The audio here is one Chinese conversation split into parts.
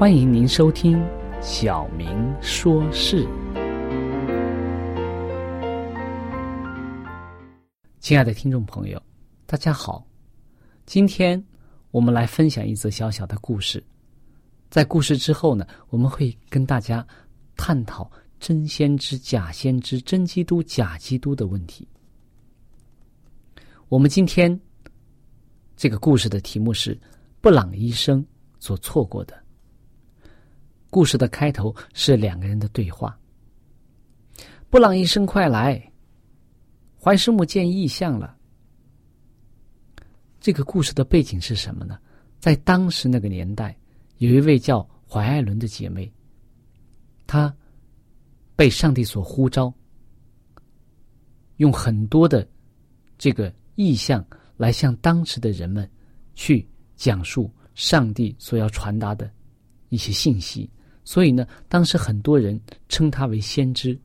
欢迎您收听《小明说事》。亲爱的听众朋友，大家好！今天我们来分享一则小小的故事。在故事之后呢，我们会跟大家探讨真先知、假先知、真基督、假基督的问题。我们今天这个故事的题目是布朗医生所错过的。故事的开头是两个人的对话。布朗医生，快来！怀师母见异象了。这个故事的背景是什么呢？在当时那个年代，有一位叫怀艾伦的姐妹，她被上帝所呼召，用很多的这个意象来向当时的人们去讲述上帝所要传达的一些信息。所以呢，当时很多人称他为先知，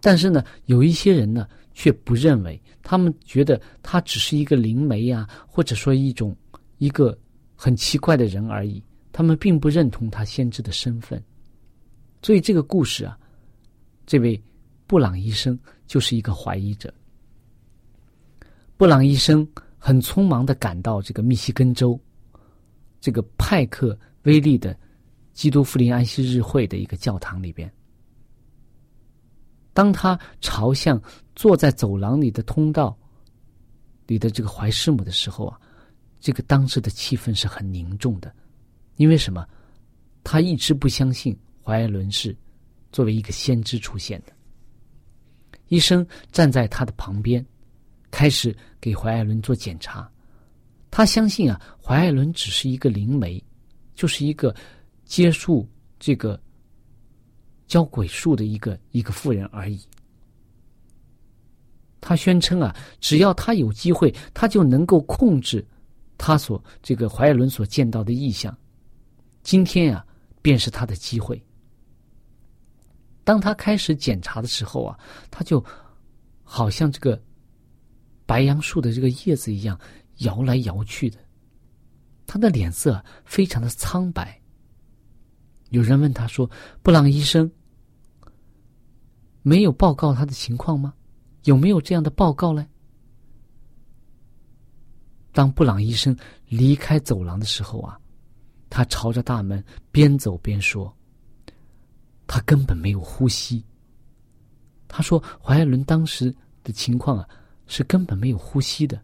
但是呢，有一些人呢却不认为，他们觉得他只是一个灵媒啊，或者说一种一个很奇怪的人而已，他们并不认同他先知的身份。所以这个故事啊，这位布朗医生就是一个怀疑者。布朗医生很匆忙的赶到这个密西根州，这个派克威利的。基督福临安息日会的一个教堂里边，当他朝向坐在走廊里的通道里的这个怀师母的时候啊，这个当时的气氛是很凝重的，因为什么？他一直不相信怀艾伦是作为一个先知出现的。医生站在他的旁边，开始给怀艾伦做检查。他相信啊，怀艾伦只是一个灵媒，就是一个。接触这个教鬼术的一个一个妇人而已。他宣称啊，只要他有机会，他就能够控制他所这个怀艾伦所见到的异象。今天啊，便是他的机会。当他开始检查的时候啊，他就好像这个白杨树的这个叶子一样摇来摇去的，他的脸色非常的苍白。有人问他说：“布朗医生没有报告他的情况吗？有没有这样的报告呢？”当布朗医生离开走廊的时候啊，他朝着大门边走边说：“他根本没有呼吸。”他说：“怀艾伦当时的情况啊，是根本没有呼吸的。”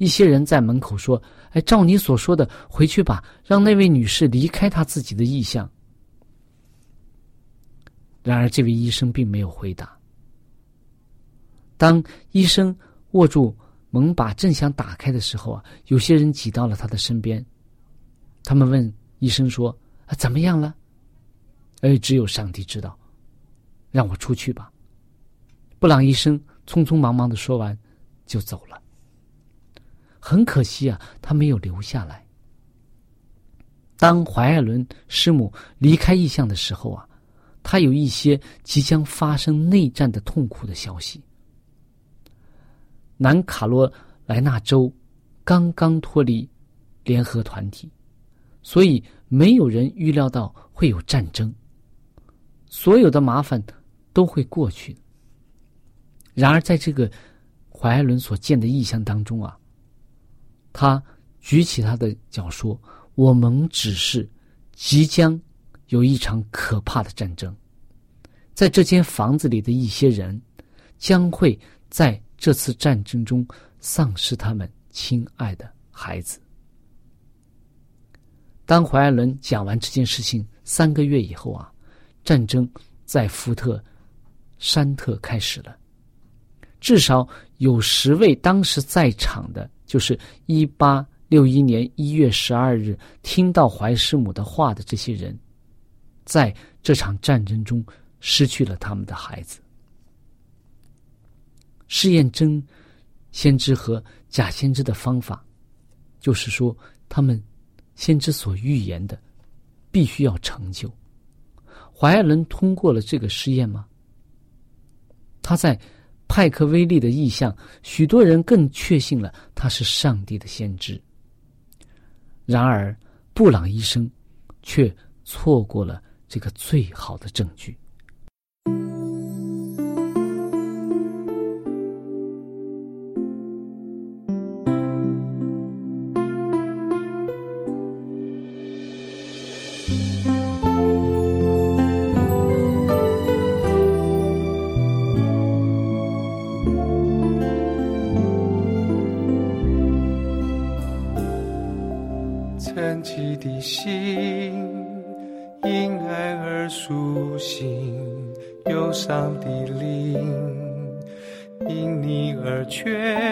一些人在门口说：“哎，照你所说的，回去吧，让那位女士离开她自己的意向。”然而，这位医生并没有回答。当医生握住门把正想打开的时候啊，有些人挤到了他的身边，他们问医生说：“啊，怎么样了？”哎，只有上帝知道。让我出去吧。布朗医生匆匆忙忙的说完，就走了。很可惜啊，他没有留下来。当怀艾伦师母离开异乡的时候啊，他有一些即将发生内战的痛苦的消息。南卡罗来纳州刚刚脱离联合团体，所以没有人预料到会有战争。所有的麻烦都会过去。然而，在这个怀艾伦所见的异象当中啊。他举起他的脚说：“我们只是即将有一场可怕的战争，在这间房子里的一些人将会在这次战争中丧失他们亲爱的孩子。”当怀艾伦讲完这件事情三个月以后啊，战争在福特山特开始了，至少有十位当时在场的。就是一八六一年一月十二日听到怀师母的话的这些人，在这场战争中失去了他们的孩子。试验真先知和假先知的方法，就是说他们先知所预言的必须要成就。怀艾伦通过了这个试验吗？他在。派克威利的意象，许多人更确信了他是上帝的先知。然而，布朗医生却错过了这个最好的证据。上帝灵因你而全。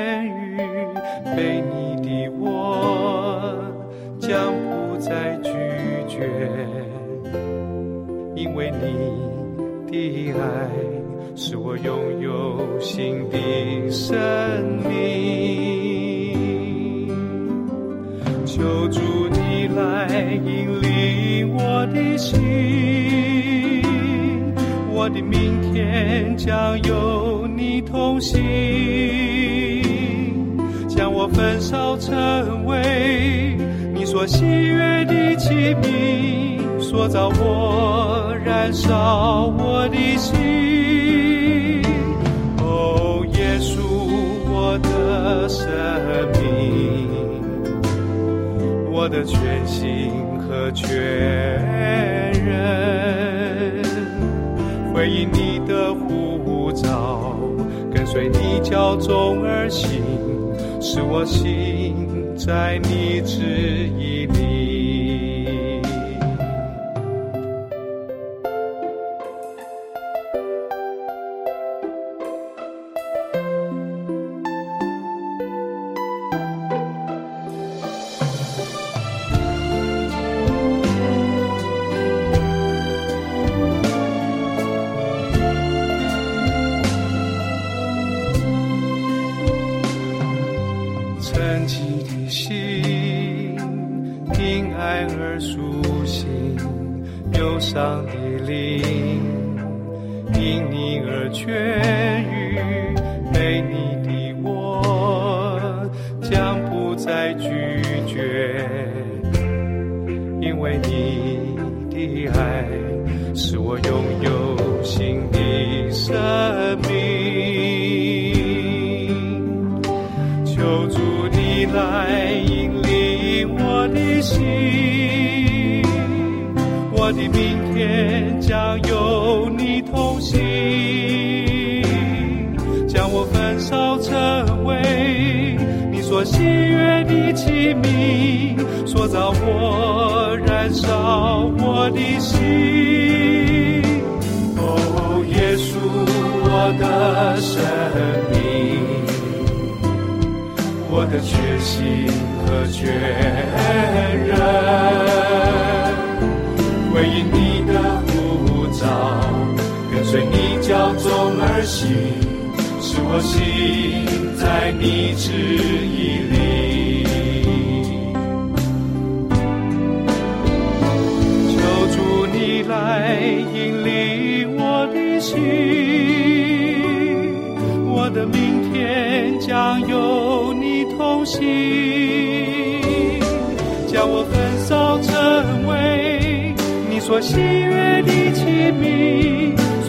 我的明天将有你同行，将我焚烧成为你所喜悦的器皿，塑造我燃烧我的心。哦，耶稣，我的生命，我的全心和全人。随你脚踪而行，是我心在你指引。我喜悦的启明，塑造我燃烧我的心。哦，耶稣，我的生命，我的决心和确认，回应你的呼召，跟随你脚踪而行。我心在你旨意里。求主你来引领我的心，我的明天将有你同行，将我焚烧成为你所喜悦的器皿，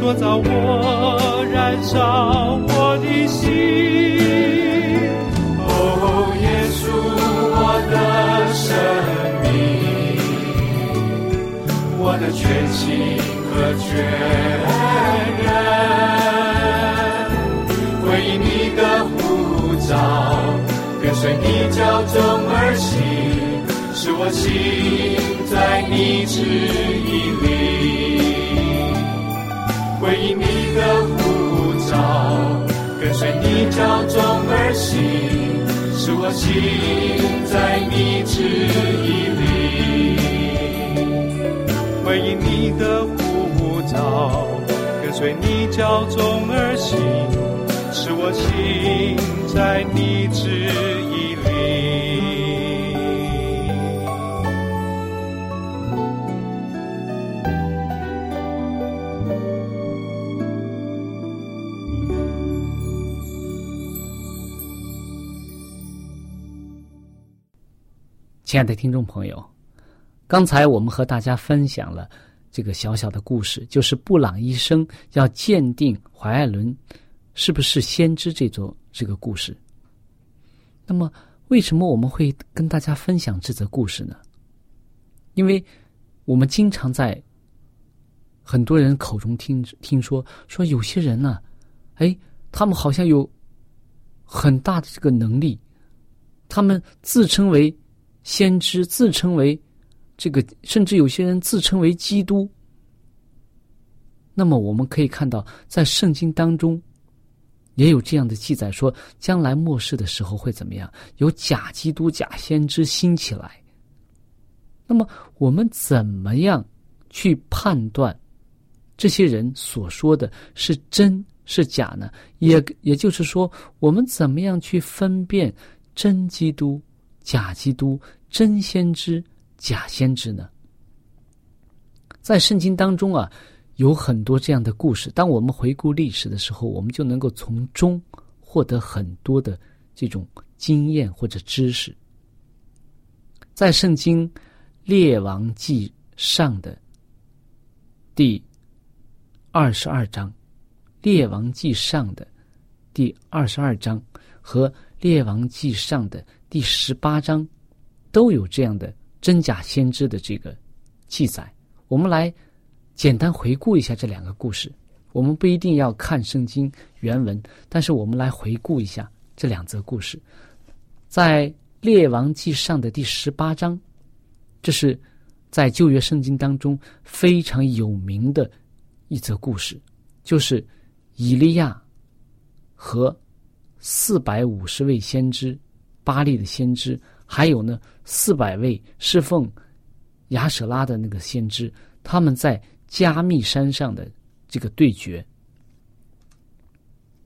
塑造我，燃烧我的心。哦，耶稣，我的生命。我的全心和全人，回应你的呼召，跟随你教宗而行，使我心在你旨意里。回应你的呼召，跟随你教宗而行，使我心在你旨意里。回应你的呼召，跟随你教宗而行，使我心在你旨亲爱的听众朋友，刚才我们和大家分享了这个小小的故事，就是布朗医生要鉴定怀艾伦是不是先知这座这个故事。那么，为什么我们会跟大家分享这则故事呢？因为我们经常在很多人口中听听说，说有些人呢、哎，他们好像有很大的这个能力，他们自称为先知，自称为这个，甚至有些人自称为基督。那么我们可以看到，在圣经当中也有这样的记载，说将来末世的时候会怎么样？有假基督、假先知兴起来。那么我们怎么样去判断这些人所说的是真是假呢？也也就是说，我们怎么样去分辨真基督、假基督、真先知、假先知呢？在圣经当中啊，有很多这样的故事。当我们回顾历史的时候，我们就能够从中获得很多的这种经验或者知识。在圣经《列王记上》的第二十二章，《列王记上》的第二十二章和《列王记上》的第十八章，都有这样的真假先知的这个记载。我们来简单回顾一下这两个故事。我们不一定要看圣经原文，但是我们来回顾一下这两则故事。在《列王记上》的第十八章，这是在旧约圣经当中非常有名的一则故事，就是以利亚和四百五十位先知、巴利的先知，还有呢四百位侍奉亚舍拉的那个先知，他们在加密山上的这个对决。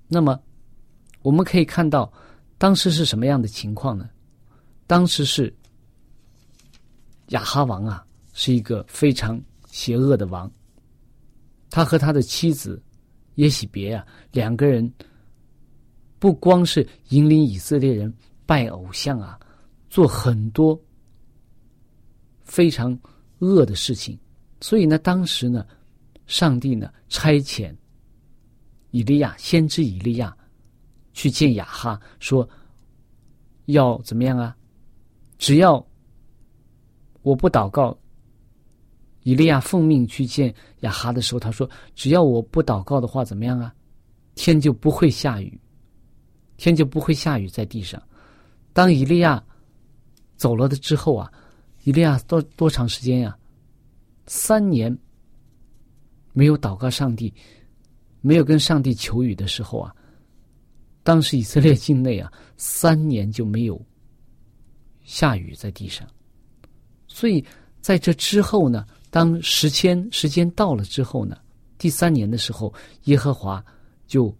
那么，我们可以看到当时是什么样的情况呢？当时是亚哈王啊，是一个非常邪恶的王。他和他的妻子耶喜别啊，两个人不光是引领以色列人拜偶像啊，做很多非常恶的事情。所以呢，当时呢，上帝呢差遣以利亚先知以利亚去见亚哈，说要怎么样啊？只要我不祷告，以利亚奉命去见亚哈的时候，他说：“只要我不祷告的话，怎么样啊？天就不会下雨，天就不会下雨在地上。”当以利亚走了的之后啊，以利亚多多长时间呀？三年没有祷告上帝，没有跟上帝求雨的时候啊，当时以色列境内啊，三年就没有下雨在地上。所以在这之后呢，当时间时间到了之后呢，第三年的时候，耶和华就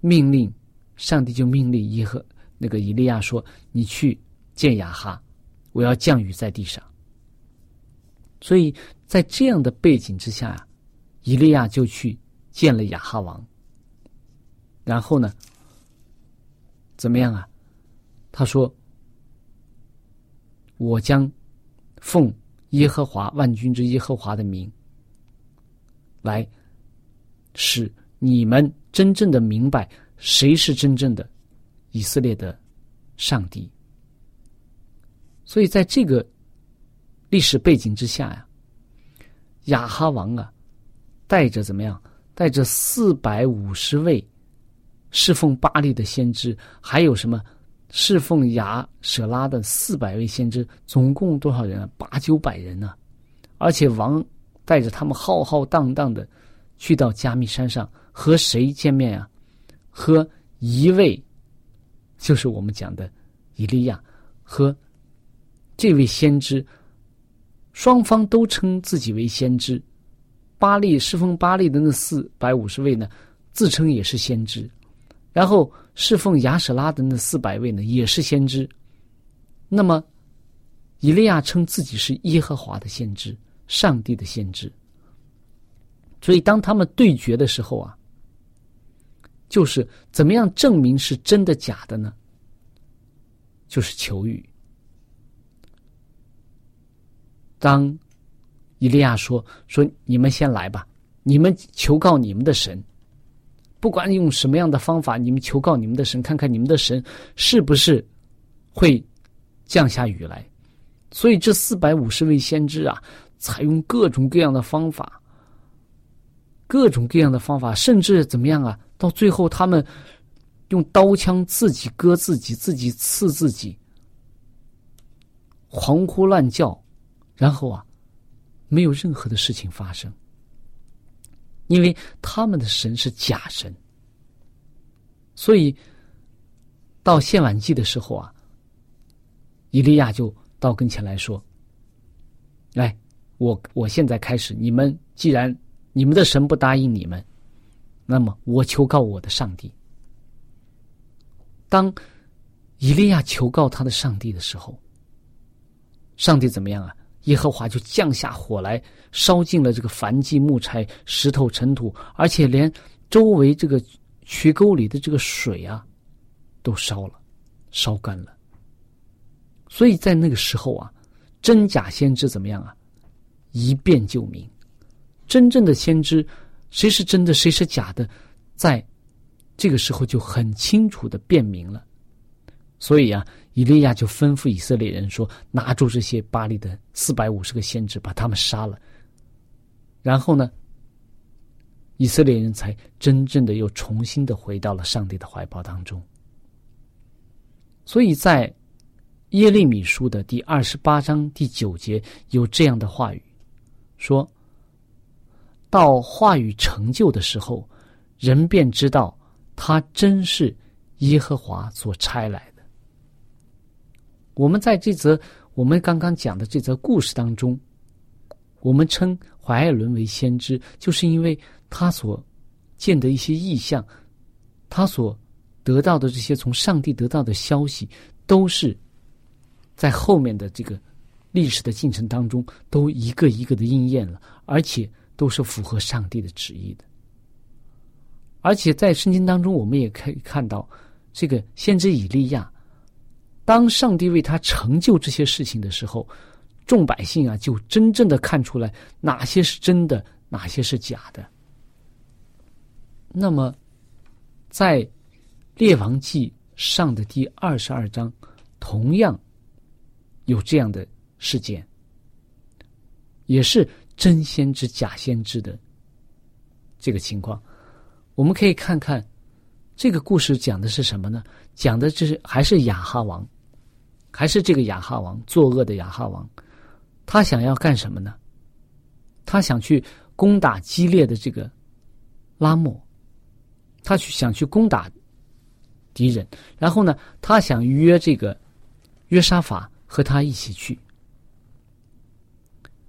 命令上帝就命令耶和那个以利亚说：“你去见雅哈，我要降雨在地上。”所以在这样的背景之下呀，以利亚就去见了亚哈王。然后呢，怎么样啊？他说：“我将。”奉耶和华万军之耶和华的名，来使你们真正的明白谁是真正的以色列的上帝。所以，在这个历史背景之下呀，亚哈王啊，带着怎么样？带着四百五十位侍奉巴利的先知，还有什么？侍奉亚舍拉的四百位先知，总共多少人啊？八九百人呢。而且王带着他们浩浩荡荡的去到加密山上和谁见面啊？和一位，就是我们讲的以利亚和这位先知，双方都称自己为先知。巴利侍奉巴利的那四百五十位呢，自称也是先知。然后侍奉亚舍拉的那四百位呢，也是先知。那么，以利亚称自己是耶和华的先知，上帝的先知。所以，当他们对决的时候啊，就是怎么样证明是真的假的呢？就是求雨。当以利亚说：“说你们先来吧，你们求告你们的神。”不管用什么样的方法，你们求告你们的神，看看你们的神是不是会降下雨来。所以这四百五十位先知啊，采用各种各样的方法，各种各样的方法，甚至怎么样啊？到最后，他们用刀枪自己割自己，自己刺自己，狂呼乱叫，然后啊，没有任何的事情发生。因为他们的神是假神，所以到献晚祭的时候啊，以利亚就到跟前来说：“来，我我现在开始，你们既然你们的神不答应你们，那么我求告我的上帝。”当以利亚求告他的上帝的时候，上帝怎么样啊？耶和华就降下火来，烧尽了这个燔祭木柴、石头、尘土，而且连周围这个渠沟里的这个水啊，都烧了，烧干了。所以在那个时候啊，真假先知怎么样啊？一辨就明。真正的先知，谁是真的，谁是假的，在这个时候就很清楚的辨明了。所以啊。以利亚就吩咐以色列人说：“拿住这些巴黎的四百五十个先知，把他们杀了。”然后呢，以色列人才真正的又重新的回到了上帝的怀抱当中。所以在耶利米书的第二十八章第九节有这样的话语：“说到话语成就的时候，人便知道他真是耶和华所差来的。”我们在这则我们刚刚讲的这则故事当中，我们称怀艾伦为先知，就是因为他所见的一些异象，他所得到的这些从上帝得到的消息，都是在后面的这个历史的进程当中，都一个一个的应验了，而且都是符合上帝的旨意的。而且在圣经当中，我们也可以看到这个先知以利亚。当上帝为他成就这些事情的时候，众百姓啊，就真正的看出来哪些是真的，哪些是假的。那么，在《列王记》上的第二十二章，同样有这样的事件，也是真先知假先知的这个情况。我们可以看看这个故事讲的是什么呢？讲的就是还是亚哈王。还是这个亚哈王作恶的亚哈王，他想要干什么呢？他想去攻打激烈的这个拉莫，他去想去攻打敌人，然后呢，他想约这个约沙法和他一起去。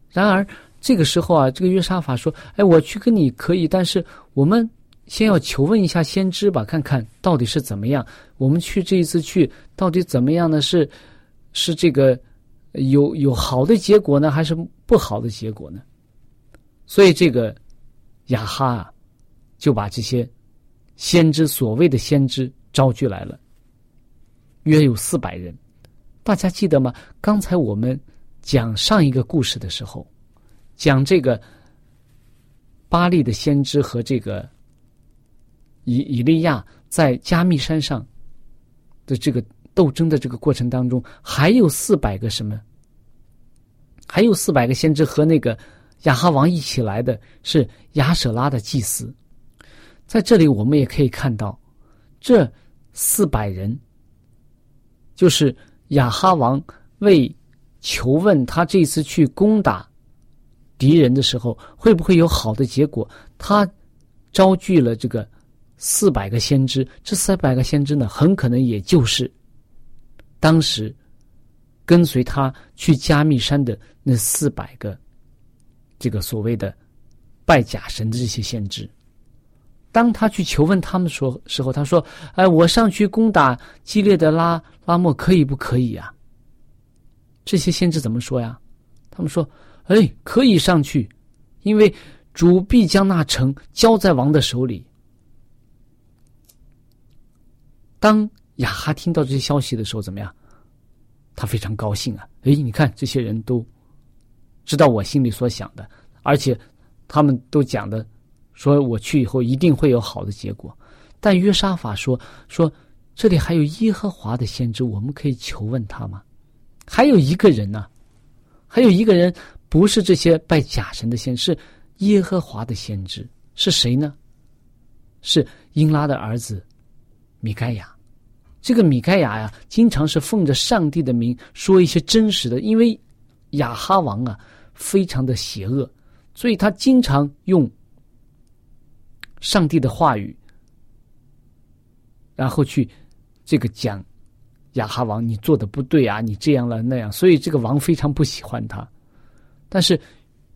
然而这个时候啊，这个约沙法说：“哎，我去跟你可以，但是我们先要求问一下先知吧，看看到底是怎么样。我们去这一次去到底怎么样呢？是是这个有有好的结果呢，还是不好的结果呢？”所以，这个亚哈啊，就把这些先知所谓的先知招聚来了，约有四百人。大家记得吗？刚才我们讲上一个故事的时候，讲这个巴利的先知和这个以以利亚在加密山上的这个斗争的这个过程当中，还有四百个什么？还有四百个先知和那个。亚哈王一起来的是亚舍拉的祭司，在这里我们也可以看到，这四百人就是亚哈王为求问他这次去攻打敌人的时候会不会有好的结果，他招聚了这个四百个先知，这四百个先知呢，很可能也就是当时跟随他去加密山的那四百个。这个所谓的拜假神的这些先知，当他去求问他们说时候，他说：“哎，我上去攻打激烈的拉拉莫可以不可以呀？”这些先知怎么说呀？他们说：“哎，可以上去，因为主必将那城交在王的手里。”当亚哈听到这些消息的时候，怎么样？他非常高兴啊！哎，你看这些人都。知道我心里所想的，而且他们都讲的，说我去以后一定会有好的结果。但约沙法说：“说这里还有耶和华的先知，我们可以求问他吗？还有一个人呢，还有一个人不是这些拜假神的先是耶和华的先知，是谁呢？是英拉的儿子米盖亚。这个米盖亚呀，经常是奉着上帝的名说一些真实的，因为亚哈王啊。”非常的邪恶，所以他经常用上帝的话语，然后去这个讲亚哈王，你做的不对啊，你这样了那样，所以这个王非常不喜欢他。但是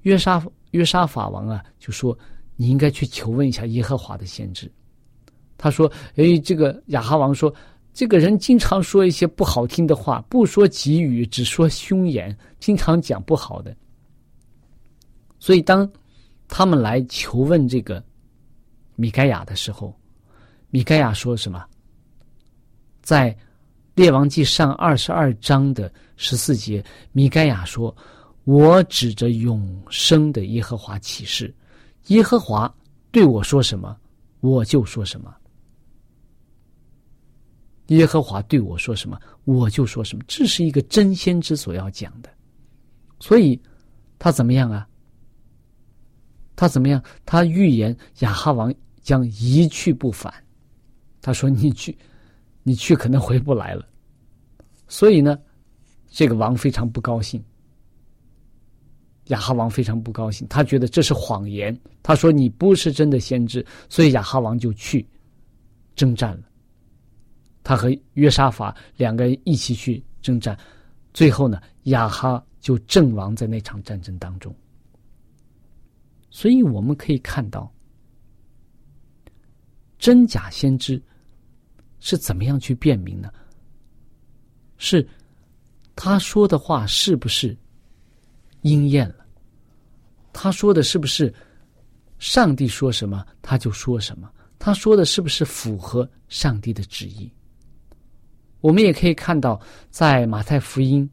约沙约沙法王啊，就说你应该去求问一下耶和华的先知。他说：“哎，这个亚哈王说，这个人经常说一些不好听的话，不说吉语，只说凶言，经常讲不好的。”所以，当他们来求问这个米盖亚的时候，米盖亚说什么？在《列王记上》二十二章的十四节，米盖亚说：“我指着永生的耶和华起誓，耶和华对我说什么，我就说什么。耶和华对我说什么，我就说什么。这是一个真先知所要讲的。所以，他怎么样啊？”他怎么样？他预言亚哈王将一去不返。他说：“你去，你去可能回不来了。”所以呢，这个王非常不高兴。亚哈王非常不高兴，他觉得这是谎言。他说：“你不是真的先知。”所以亚哈王就去征战了。他和约沙法两个人一起去征战，最后呢，亚哈就阵亡在那场战争当中。所以我们可以看到，真假先知是怎么样去辨明呢？是他说的话是不是应验了？他说的是不是上帝说什么他就说什么？他说的是不是符合上帝的旨意？我们也可以看到，在马太福音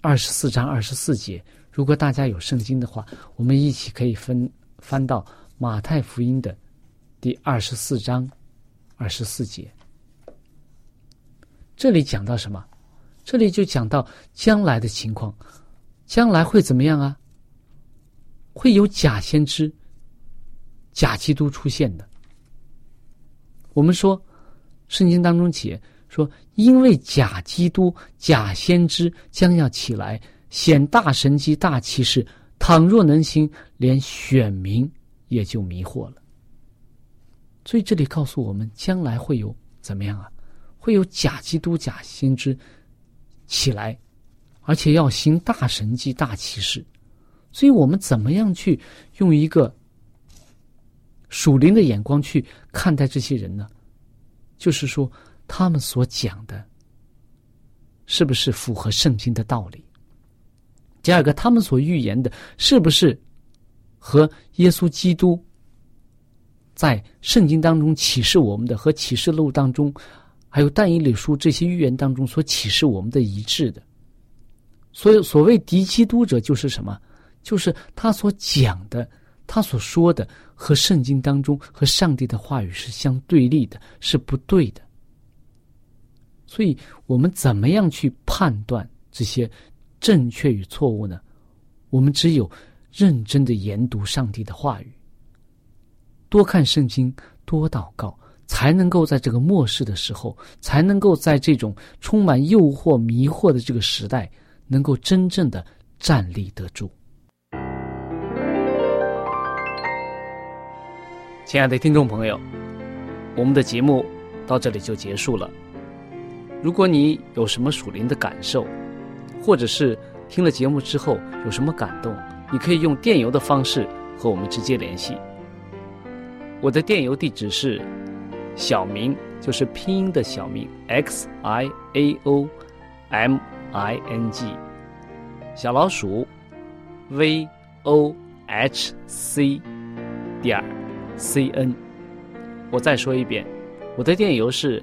二十四章二十四节。如果大家有圣经的话，我们一起可以分翻到马太福音的第二十四章二十四节。这里讲到什么？这里就讲到将来的情况，将来会怎么样啊？会有假先知、假基督出现的。我们说，圣经当中写说，因为假基督、假先知将要起来，显大神迹、大奇事，倘若能行，连选民也就迷惑了。所以这里告诉我们，将来会有怎么样啊？会有假基督、假先知起来，而且要行大神迹、大奇事。所以我们怎么样去用一个属灵的眼光去看待这些人呢？就是说，他们所讲的，是不是符合圣经的道理？第二个，他们所预言的，是不是和耶稣基督在圣经当中启示我们的，和启示录当中，还有但以理书这些预言当中所启示我们的一致的？所以，所谓敌基督者，就是什么？就是他所讲的，他所说的。和圣经当中和上帝的话语是相对立的，是不对的。所以我们怎么样去判断这些正确与错误呢？我们只有认真的研读上帝的话语，多看圣经，多祷告，才能够在这个末世的时候，才能够在这种充满诱惑、迷惑的这个时代，能够真正的站立得住。亲爱的听众朋友，我们的节目到这里就结束了。如果你有什么属灵的感受，或者是听了节目之后有什么感动，你可以用电邮的方式和我们直接联系。我的电邮地址是小明，就是拼音的小明 x i a o m i n g，小老鼠 v o h c 点。c n，我再说一遍，我的电邮是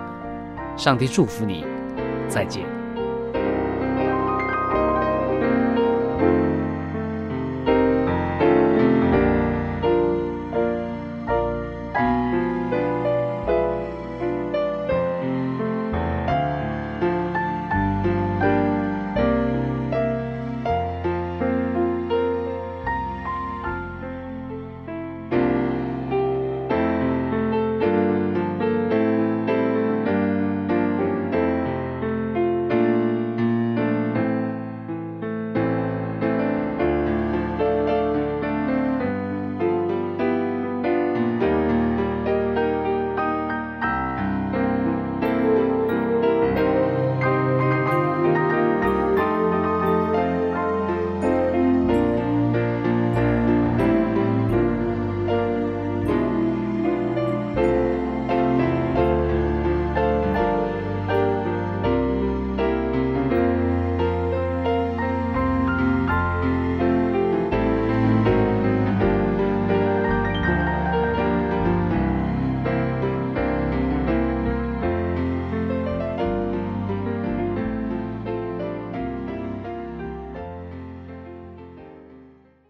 上帝祝福你，再见。